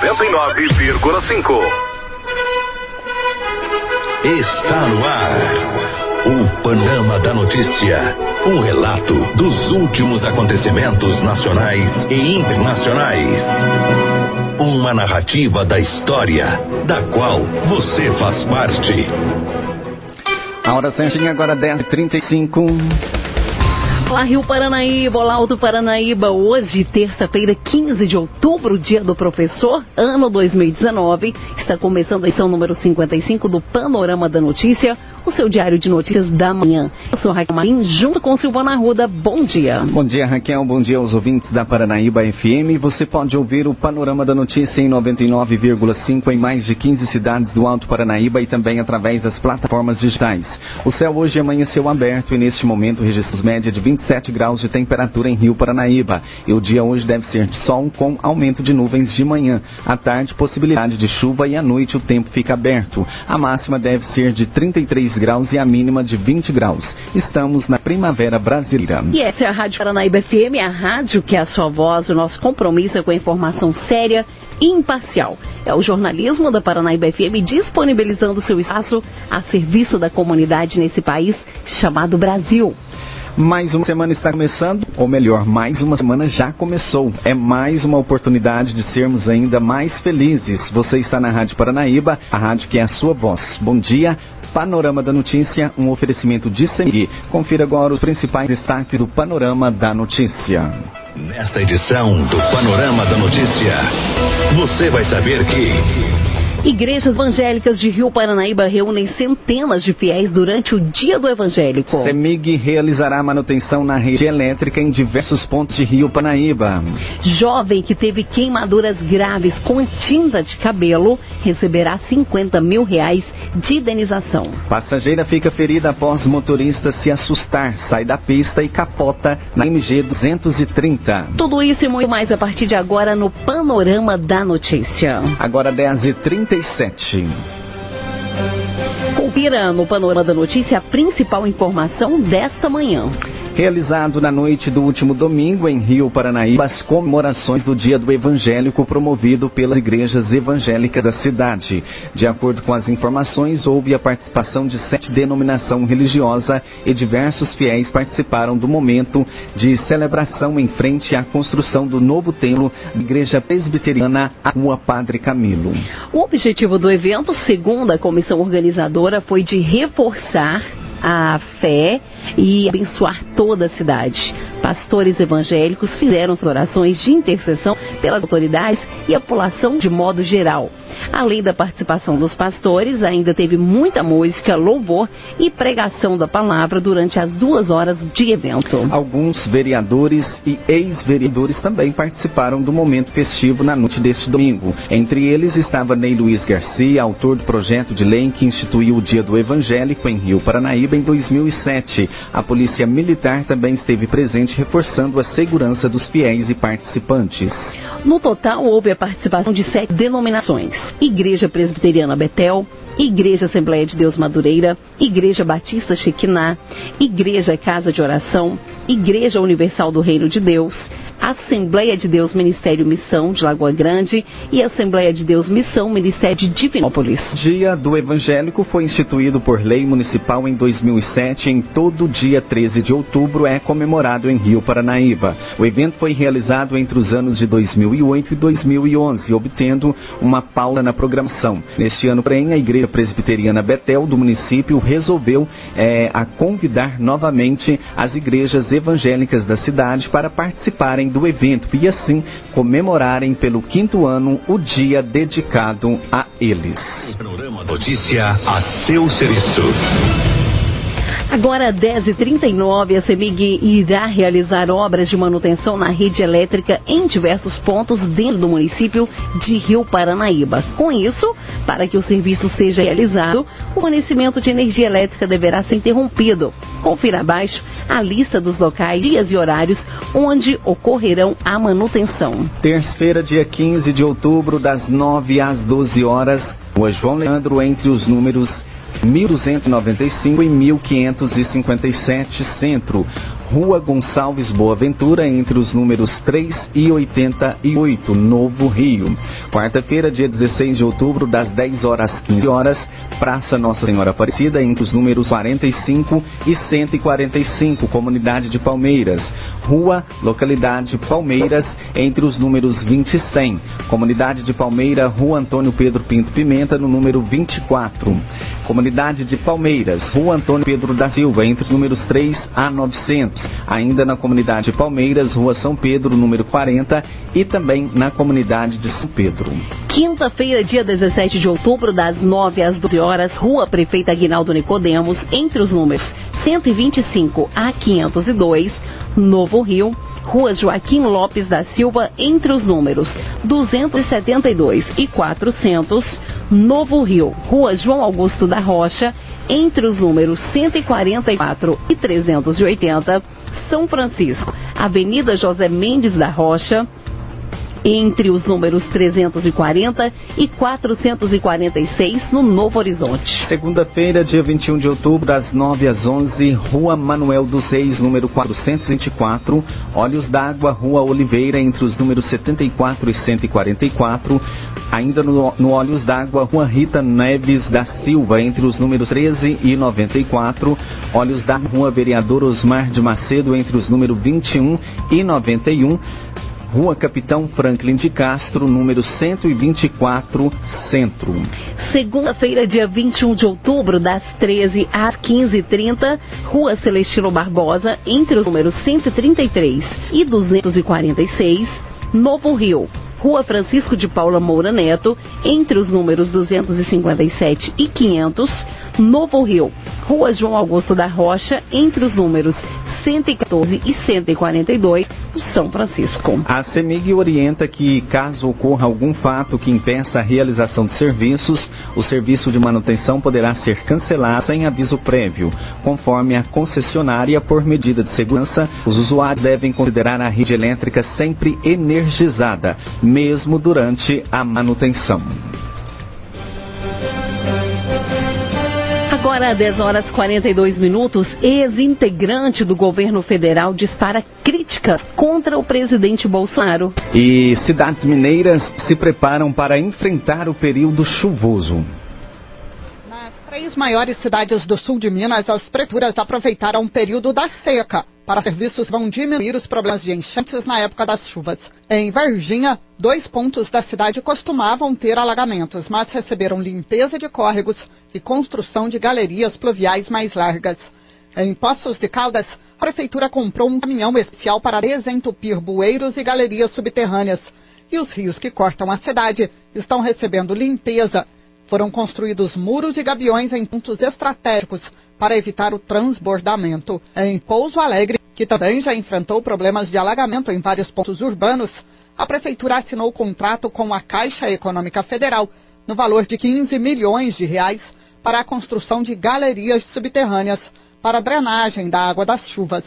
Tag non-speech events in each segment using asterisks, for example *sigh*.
99,5. Está no ar. O Panorama da Notícia. Um relato dos últimos acontecimentos nacionais e internacionais. Uma narrativa da história, da qual você faz parte. A hora certinha agora 10h35. Olá, Rio Paranaíba, olá, Alto Paranaíba. Hoje, terça-feira, 15 de outubro, dia do professor, ano 2019. Está começando a edição número 55 do Panorama da Notícia, o seu diário de notícias da manhã. Eu sou Raquel Marim, junto com Silvana Arruda. Bom dia. Bom dia, Raquel. Bom dia aos ouvintes da Paranaíba FM. Você pode ouvir o Panorama da Notícia em 99,5 em mais de 15 cidades do Alto Paranaíba e também através das plataformas digitais. O céu hoje amanheceu aberto e neste momento registros média de 27 graus de temperatura em Rio Paranaíba. E o dia hoje deve ser de sol com aumento de nuvens de manhã. À tarde, possibilidade de chuva e à noite o tempo fica aberto. A máxima deve ser de 33 graus e a mínima de 20 graus. Estamos na primavera brasileira. E essa é a Rádio Paranaíba FM, a rádio que é a sua voz, o nosso compromisso é com a informação séria e imparcial. É o jornalismo da Paranaíba FM disponibilizando seu espaço a serviço da comunidade nesse país chamado Brasil. Mais uma semana está começando, ou melhor, mais uma semana já começou. É mais uma oportunidade de sermos ainda mais felizes. Você está na Rádio Paranaíba, a rádio que é a sua voz. Bom dia, Panorama da Notícia, um oferecimento de CMG. Confira agora os principais destaques do Panorama da Notícia. Nesta edição do Panorama da Notícia, você vai saber que. Igrejas evangélicas de Rio Paranaíba reúnem centenas de fiéis durante o Dia do Evangélico. CEMIG realizará manutenção na rede elétrica em diversos pontos de Rio Paranaíba. Jovem que teve queimaduras graves com tinta de cabelo receberá 50 mil reais de indenização. Passageira fica ferida após motorista se assustar, sai da pista e capota na MG 230. Tudo isso e muito mais a partir de agora no Panorama da Notícia. Agora 10h37. Confira no Panorama da Notícia a principal informação desta manhã. Realizado na noite do último domingo em Rio Paranaíba, as comemorações do Dia do Evangélico promovido pelas igrejas evangélicas da cidade. De acordo com as informações, houve a participação de sete denominação religiosa e diversos fiéis participaram do momento de celebração em frente à construção do novo templo da Igreja Presbiteriana Rua Padre Camilo. O objetivo do evento, segundo a comissão organizadora, foi de reforçar a fé e abençoar toda a cidade. Pastores evangélicos fizeram orações de intercessão pelas autoridades e a população de modo geral. Além da participação dos pastores, ainda teve muita música, louvor e pregação da palavra durante as duas horas de evento. Alguns vereadores e ex-vereadores também participaram do momento festivo na noite deste domingo. Entre eles estava Ney Luiz Garcia, autor do projeto de lei que instituiu o Dia do Evangélico em Rio Paranaíba em 2007. A Polícia Militar também esteve presente reforçando a segurança dos fiéis e participantes. No total, houve a participação de sete denominações: Igreja Presbiteriana Betel, Igreja Assembleia de Deus Madureira, Igreja Batista Shekinah, Igreja Casa de Oração, Igreja Universal do Reino de Deus, Assembleia de Deus Ministério Missão de Lagoa Grande e Assembleia de Deus Missão Ministério de Divinópolis. Dia do Evangélico foi instituído por lei municipal em 2007 em todo dia 13 de outubro é comemorado em Rio Paranaíba. O evento foi realizado entre os anos de 2008 e 2011, obtendo uma pausa na programação. Neste ano, porém, a Igreja Presbiteriana Betel do município resolveu é, a convidar novamente as igrejas evangélicas da cidade para participarem do evento e assim comemorarem pelo quinto ano o dia dedicado a eles. Notícia a seu serviço. Agora, 10h39, a CEMIG irá realizar obras de manutenção na rede elétrica em diversos pontos dentro do município de Rio Paranaíba. Com isso, para que o serviço seja realizado, o fornecimento de energia elétrica deverá ser interrompido. Confira abaixo a lista dos locais, dias e horários onde ocorrerão a manutenção. Terça-feira, dia 15 de outubro, das 9 às 12 horas, Rua João Leandro, entre os números 1295 e 1557 Centro. Rua Gonçalves Boaventura, entre os números 3 e 88, Novo Rio. Quarta-feira, dia 16 de outubro, das 10 horas às 15 horas, Praça Nossa Senhora Aparecida, entre os números 45 e 145, Comunidade de Palmeiras. Rua, localidade Palmeiras, entre os números 20 e 100. Comunidade de Palmeira, Rua Antônio Pedro Pinto Pimenta, no número 24. Comunidade de Palmeiras, Rua Antônio Pedro da Silva, entre os números 3 a 900. Ainda na comunidade Palmeiras, Rua São Pedro, número 40. E também na comunidade de São Pedro. Quinta-feira, dia 17 de outubro, das 9 às 12 horas, Rua Prefeita Aguinaldo Nicodemos, entre os números 125 a 502, Novo Rio, Rua Joaquim Lopes da Silva, entre os números 272 e 400, Novo Rio, Rua João Augusto da Rocha, entre os números 144 e 380, São Francisco, Avenida José Mendes da Rocha, entre os números 340 e 446 no Novo Horizonte. Segunda-feira, dia 21 de outubro, das 9 às 11, Rua Manuel dos Reis, número 424, Olhos d'Água, Rua Oliveira, entre os números 74 e 144, ainda no, no Olhos d'Água, Rua Rita Neves da Silva, entre os números 13 e 94, Olhos d'Água, Rua Vereador Osmar de Macedo, entre os números 21 e 91, Rua Capitão Franklin de Castro, número 124, Centro. Segunda-feira, dia 21 de outubro, das 13 às 15h30, Rua Celestino Barbosa, entre os números 133 e 246, Novo Rio. Rua Francisco de Paula Moura Neto, entre os números 257 e 500, Novo Rio. Rua João Augusto da Rocha, entre os números 114 e 142, São Francisco. A CEMIG orienta que, caso ocorra algum fato que impeça a realização de serviços, o serviço de manutenção poderá ser cancelado sem aviso prévio. Conforme a concessionária, por medida de segurança, os usuários devem considerar a rede elétrica sempre energizada, mesmo durante a manutenção. Agora, 10 horas e 42 minutos, ex-integrante do governo federal dispara críticas contra o presidente Bolsonaro. E cidades mineiras se preparam para enfrentar o período chuvoso. Nas três maiores cidades do sul de Minas, as prefeituras aproveitaram o período da seca para serviços vão diminuir os problemas de enchentes na época das chuvas. Em Varginha, dois pontos da cidade costumavam ter alagamentos, mas receberam limpeza de córregos e construção de galerias pluviais mais largas. Em Poços de Caldas, a prefeitura comprou um caminhão especial para desentupir bueiros e galerias subterrâneas. E os rios que cortam a cidade estão recebendo limpeza. Foram construídos muros e gabiões em pontos estratégicos para evitar o transbordamento. Em Pouso Alegre, que também já enfrentou problemas de alagamento em vários pontos urbanos, a prefeitura assinou contrato com a Caixa Econômica Federal no valor de 15 milhões de reais para a construção de galerias subterrâneas para drenagem da água das chuvas.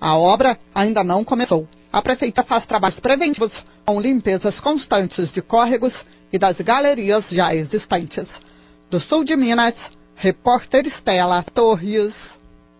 A obra ainda não começou. A prefeitura faz trabalhos preventivos com limpezas constantes de córregos e das galerias já existentes. Do sul de Minas, repórter Estela Torres.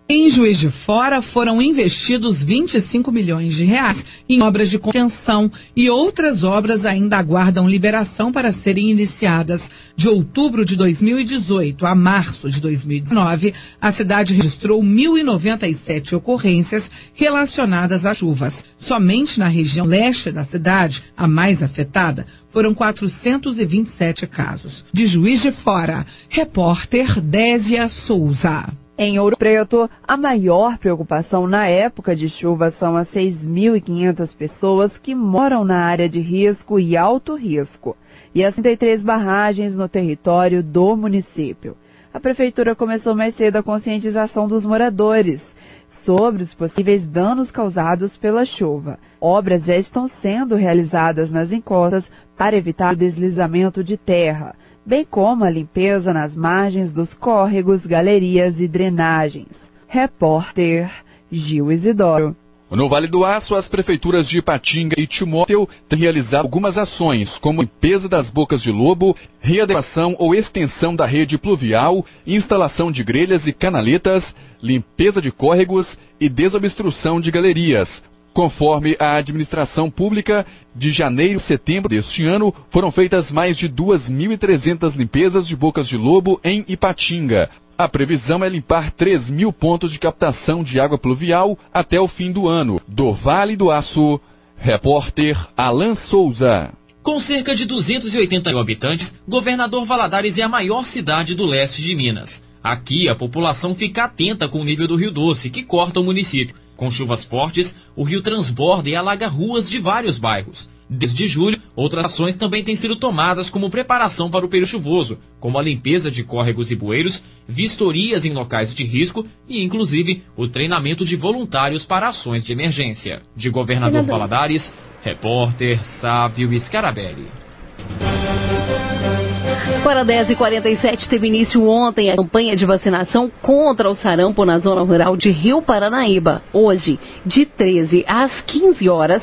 Em Juiz de Fora foram investidos 25 milhões de reais em obras de contenção e outras obras ainda aguardam liberação para serem iniciadas. De outubro de 2018 a março de 2019, a cidade registrou 1.097 ocorrências relacionadas às chuvas. Somente na região leste da cidade, a mais afetada, foram 427 casos. De Juiz de Fora, repórter Désia Souza. Em Ouro Preto, a maior preocupação na época de chuva são as 6.500 pessoas que moram na área de risco e alto risco e as 33 barragens no território do município. A prefeitura começou mais cedo a conscientização dos moradores sobre os possíveis danos causados pela chuva. Obras já estão sendo realizadas nas encostas para evitar o deslizamento de terra bem como a limpeza nas margens dos córregos, galerias e drenagens. Repórter Gil Isidoro. No Vale do Aço, as prefeituras de Ipatinga e Timóteo têm realizado algumas ações, como limpeza das bocas de lobo, readequação ou extensão da rede pluvial, instalação de grelhas e canaletas, limpeza de córregos e desobstrução de galerias. Conforme a administração pública, de janeiro a setembro deste ano, foram feitas mais de 2.300 limpezas de bocas de lobo em Ipatinga. A previsão é limpar 3 mil pontos de captação de água pluvial até o fim do ano. Do Vale do Aço, repórter Alan Souza. Com cerca de 280 mil habitantes, Governador Valadares é a maior cidade do leste de Minas. Aqui, a população fica atenta com o nível do Rio Doce, que corta o município. Com chuvas fortes, o rio transborda e alaga ruas de vários bairros. Desde julho, outras ações também têm sido tomadas como preparação para o período chuvoso, como a limpeza de córregos e bueiros, vistorias em locais de risco e, inclusive, o treinamento de voluntários para ações de emergência. De Governador Valadares, repórter Sávio Scarabelli. Para 10 e 47 teve início ontem a campanha de vacinação contra o sarampo na zona rural de Rio Paranaíba. Hoje, de 13 às 15 horas,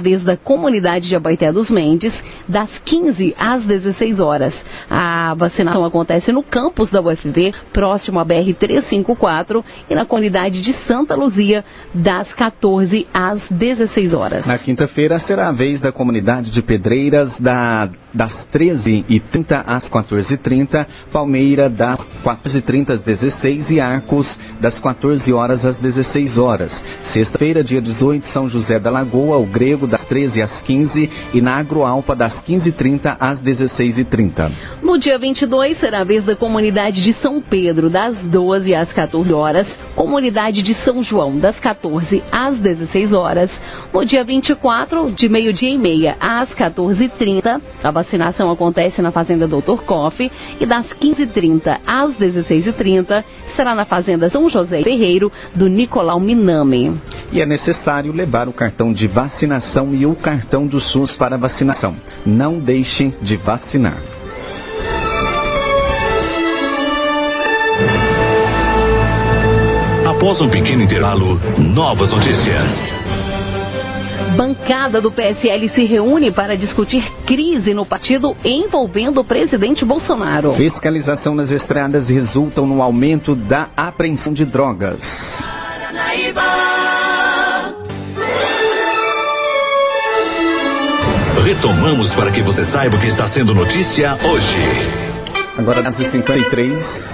vez da comunidade de Abaité dos Mendes, das 15 às 16 horas. A vacinação acontece no campus da UFV, próximo à BR 354, e na comunidade de Santa Luzia, das 14 às 16 horas. Na quinta-feira será a vez da comunidade de Pedreiras, da, das 13h30 às 14h30, Palmeira das 14h30 às 16 e Arcos das 14 horas às 16 horas. Sexta-feira, dia 18, São José da Lagoa, o Grego das 13 às 15 e na Agroalpa das 15h30 às 16h30. No dia 22 será a vez da comunidade de São Pedro das 12 às 14 horas, comunidade de São João das 14 às 16 horas. No dia 24, de meio-dia e meia às 14h30, a vacinação acontece na Fazenda Doutor Coffee e das 15h30 às 16h30 será na Fazenda São José Ferreiro do Nicolau Minami. E é necessário levar o cartão de vacinação e o cartão do SUS para vacinação. Não deixe de vacinar. Após um pequeno intervalo, novas notícias. Bancada do PSL se reúne para discutir crise no partido envolvendo o presidente Bolsonaro. Fiscalização nas estradas resultam no aumento da apreensão de drogas. Retomamos para que você saiba o que está sendo notícia hoje. Agora, às 53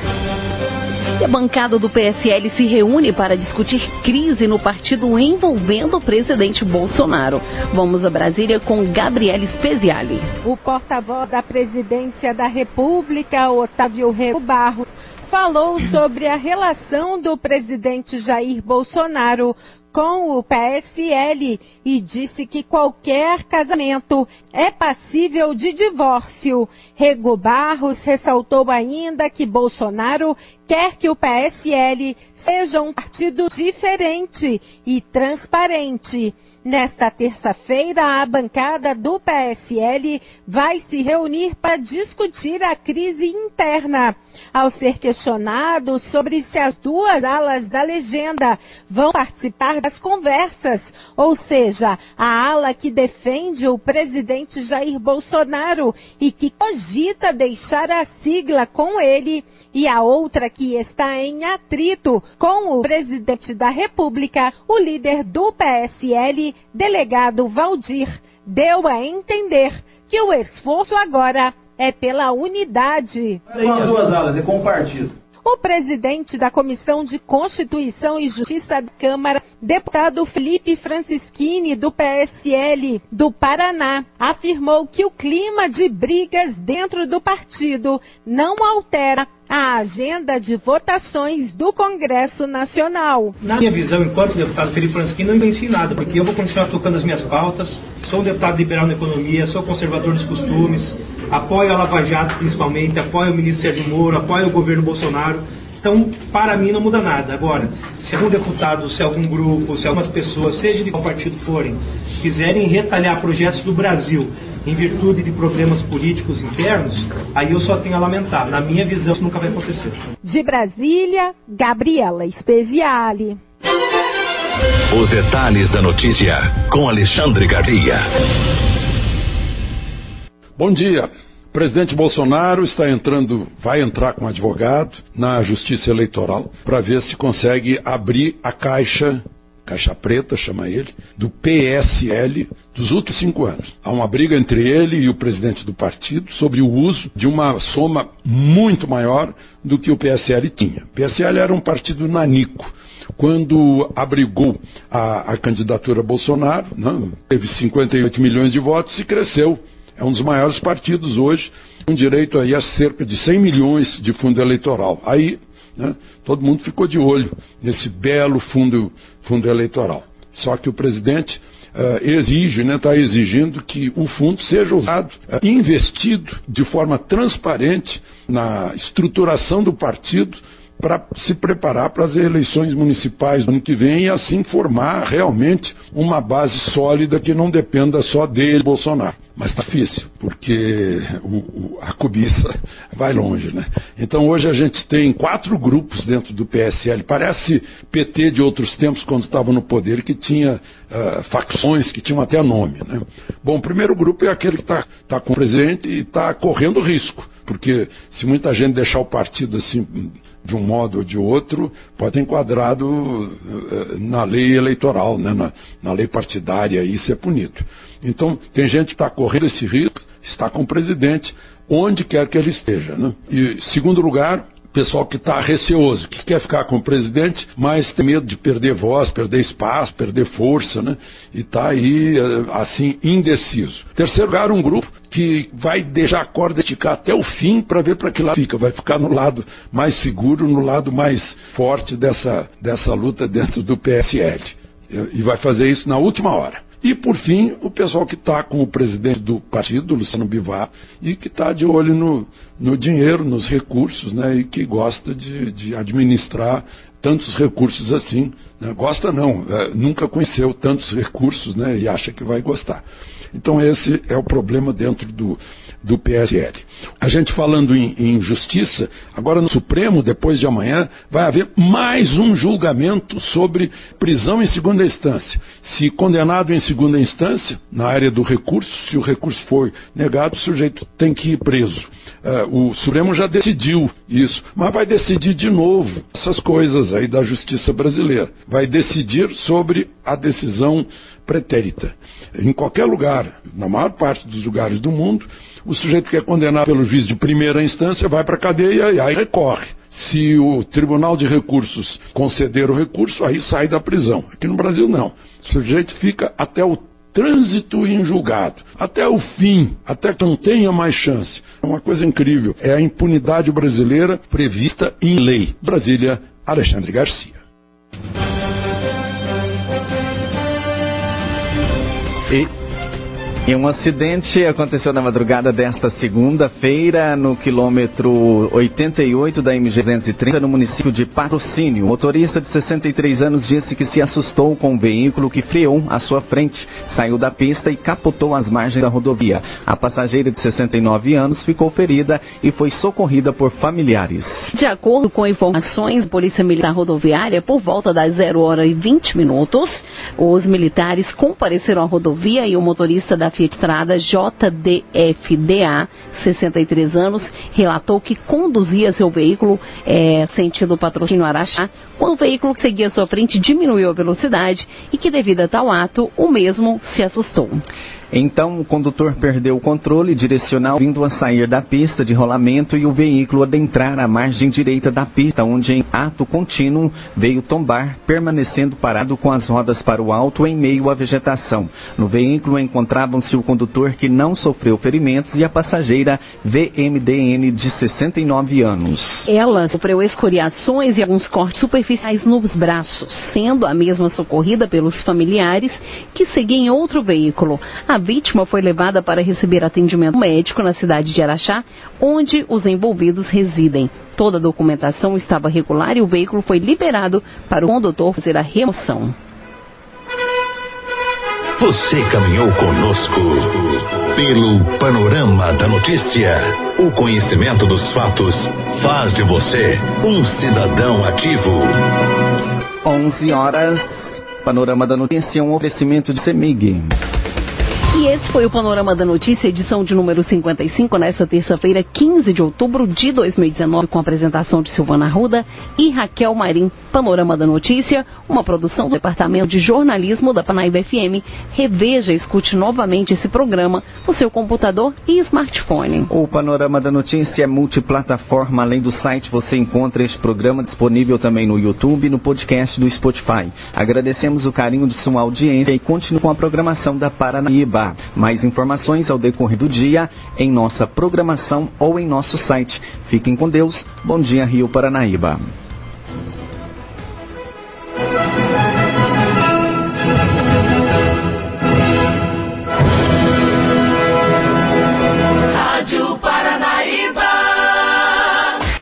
E a bancada do PSL se reúne para discutir crise no partido envolvendo o presidente Bolsonaro. Vamos a Brasília com Gabriele Speziali. O porta-voz da presidência da República, Otávio Rego Barros, falou sobre a relação do presidente Jair Bolsonaro com o PSL e disse que qualquer casamento é passível de divórcio. Rego Barros ressaltou ainda que Bolsonaro quer que o PSL seja um partido diferente e transparente. Nesta terça-feira, a bancada do PSL vai se reunir para discutir a crise interna. Ao ser questionado sobre se as duas alas da legenda vão participar das conversas, ou seja, a ala que defende o presidente Jair Bolsonaro e que cogita deixar a sigla com ele, e a outra que está em atrito com o presidente da República, o líder do PSL, delegado Valdir, deu a entender que o esforço agora é pela unidade. Tem as duas alas, é com o partido. O presidente da Comissão de Constituição e Justiça da Câmara, deputado Felipe Francischini, do PSL do Paraná, afirmou que o clima de brigas dentro do partido não altera a agenda de votações do Congresso Nacional. Na minha visão, enquanto deputado Felipe Francischini, não venci nada, porque eu vou continuar tocando as minhas pautas, sou um deputado liberal na economia, sou conservador dos costumes, apoio a Lava Jato principalmente, apoio o ministro Sérgio Moro, apoio o governo Bolsonaro. Então, para mim, não muda nada. Agora, se algum deputado, se algum grupo, se algumas pessoas, seja de qual partido forem, quiserem retalhar projetos do Brasil em virtude de problemas políticos internos, aí eu só tenho a lamentar. Na minha visão, isso nunca vai acontecer. De Brasília, Gabriela Speziale. Os detalhes da notícia com Alexandre Garcia. Bom dia. Presidente Bolsonaro está entrando, vai entrar com advogado na Justiça Eleitoral para ver se consegue abrir a caixa caixa preta, chama ele, do PSL dos últimos cinco anos. Há uma briga entre ele e o presidente do partido sobre o uso de uma soma muito maior do que o PSL tinha. O PSL era um partido nanico. Quando abrigou a, a candidatura Bolsonaro, né, teve 58 milhões de votos e cresceu. É um dos maiores partidos hoje, com direito aí a cerca de 100 milhões de fundo eleitoral. Aí né? Todo mundo ficou de olho nesse belo fundo, fundo eleitoral. Só que o presidente uh, exige, está né, tá exigindo que o fundo seja usado, uh, investido de forma transparente na estruturação do partido para se preparar para as eleições municipais do ano que vem e assim formar realmente uma base sólida que não dependa só dele, Bolsonaro. Mas está difícil, porque o, o, a cobiça *laughs* vai longe, né? Então hoje a gente tem quatro grupos dentro do PSL. Parece PT de outros tempos, quando estava no poder, que tinha uh, facções, que tinham até nome, né? Bom, o primeiro grupo é aquele que está tá com o presidente e está correndo risco, porque se muita gente deixar o partido assim de um modo ou de outro, pode ser enquadrado uh, na lei eleitoral, né? na, na lei partidária, e isso é punido. Então, tem gente que está correndo esse risco, está com o presidente, onde quer que ele esteja. Né? E, segundo lugar, pessoal que está receoso, que quer ficar com o presidente, mas tem medo de perder voz, perder espaço, perder força, né? E está aí, eh, assim, indeciso. Terceiro lugar, um grupo que vai deixar a corda esticar até o fim para ver para que lado fica. Vai ficar no lado mais seguro, no lado mais forte dessa, dessa luta dentro do PSL. E vai fazer isso na última hora. E, por fim, o pessoal que está com o presidente do partido, Luciano Bivar, e que está de olho no, no, dinheiro, nos recursos, né, e que gosta de, de administrar tantos recursos assim. Né? Gosta não, é, nunca conheceu tantos recursos né, e acha que vai gostar. Então, esse é o problema dentro do, do PSL. A gente falando em, em, justiça, agora no Supremo, depois de amanhã, vai haver mais um julgamento sobre prisão em segunda instância. Se condenado em segunda instância, na área do recurso, se o recurso for negado, o sujeito tem que ir preso. Uh, o Supremo já decidiu isso, mas vai decidir de novo essas coisas aí da justiça brasileira. Vai decidir sobre a decisão pretérita. Em qualquer lugar, na maior parte dos lugares do mundo, o sujeito que é condenado pelo juiz de primeira instância vai para a cadeia e aí recorre. Se o Tribunal de Recursos conceder o recurso, aí sai da prisão. Aqui no Brasil, não. O sujeito fica até o trânsito em julgado, até o fim, até que não tenha mais chance. É uma coisa incrível. É a impunidade brasileira prevista em lei. Brasília, Alexandre Garcia. E e um acidente aconteceu na madrugada desta segunda-feira no quilômetro 88 da MG-230 no município de Patrocínio. O motorista de 63 anos disse que se assustou com um veículo que freou à sua frente, saiu da pista e capotou as margens da rodovia. A passageira de 69 anos ficou ferida e foi socorrida por familiares. De acordo com informações da Polícia Militar Rodoviária, por volta das 0 horas e 20 minutos, os militares compareceram à rodovia e o motorista da Fiat Strada JDFDA, 63 anos, relatou que conduzia seu veículo é, sentido patrocínio Araxá, quando o veículo que seguia sua frente diminuiu a velocidade e que, devido a tal ato, o mesmo se assustou. Então, o condutor perdeu o controle direcional, vindo a sair da pista de rolamento e o veículo adentrar a margem direita da pista, onde em ato contínuo veio tombar, permanecendo parado com as rodas para o alto em meio à vegetação. No veículo encontravam-se o condutor que não sofreu ferimentos e a passageira VMDN de 69 anos. Ela sofreu escoriações e alguns cortes superficiais nos braços, sendo a mesma socorrida pelos familiares que seguiam em outro veículo. A vítima foi levada para receber atendimento médico na cidade de Araxá, onde os envolvidos residem. Toda a documentação estava regular e o veículo foi liberado para o condutor fazer a remoção. Você caminhou conosco pelo panorama da notícia. O conhecimento dos fatos faz de você um cidadão ativo. 11 horas. Panorama da notícia, um oferecimento de Semig. E esse foi o Panorama da Notícia, edição de número 55, nesta terça-feira, 15 de outubro de 2019, com a apresentação de Silvana Ruda e Raquel Marim. Panorama da Notícia, uma produção do Departamento de Jornalismo da Panaíba FM. Reveja e escute novamente esse programa no seu computador e smartphone. O Panorama da Notícia é multiplataforma. Além do site, você encontra este programa disponível também no YouTube e no podcast do Spotify. Agradecemos o carinho de sua audiência e continue com a programação da Paranaíba. Mais informações ao decorrer do dia em nossa programação ou em nosso site. Fiquem com Deus. Bom dia, Rio Paranaíba.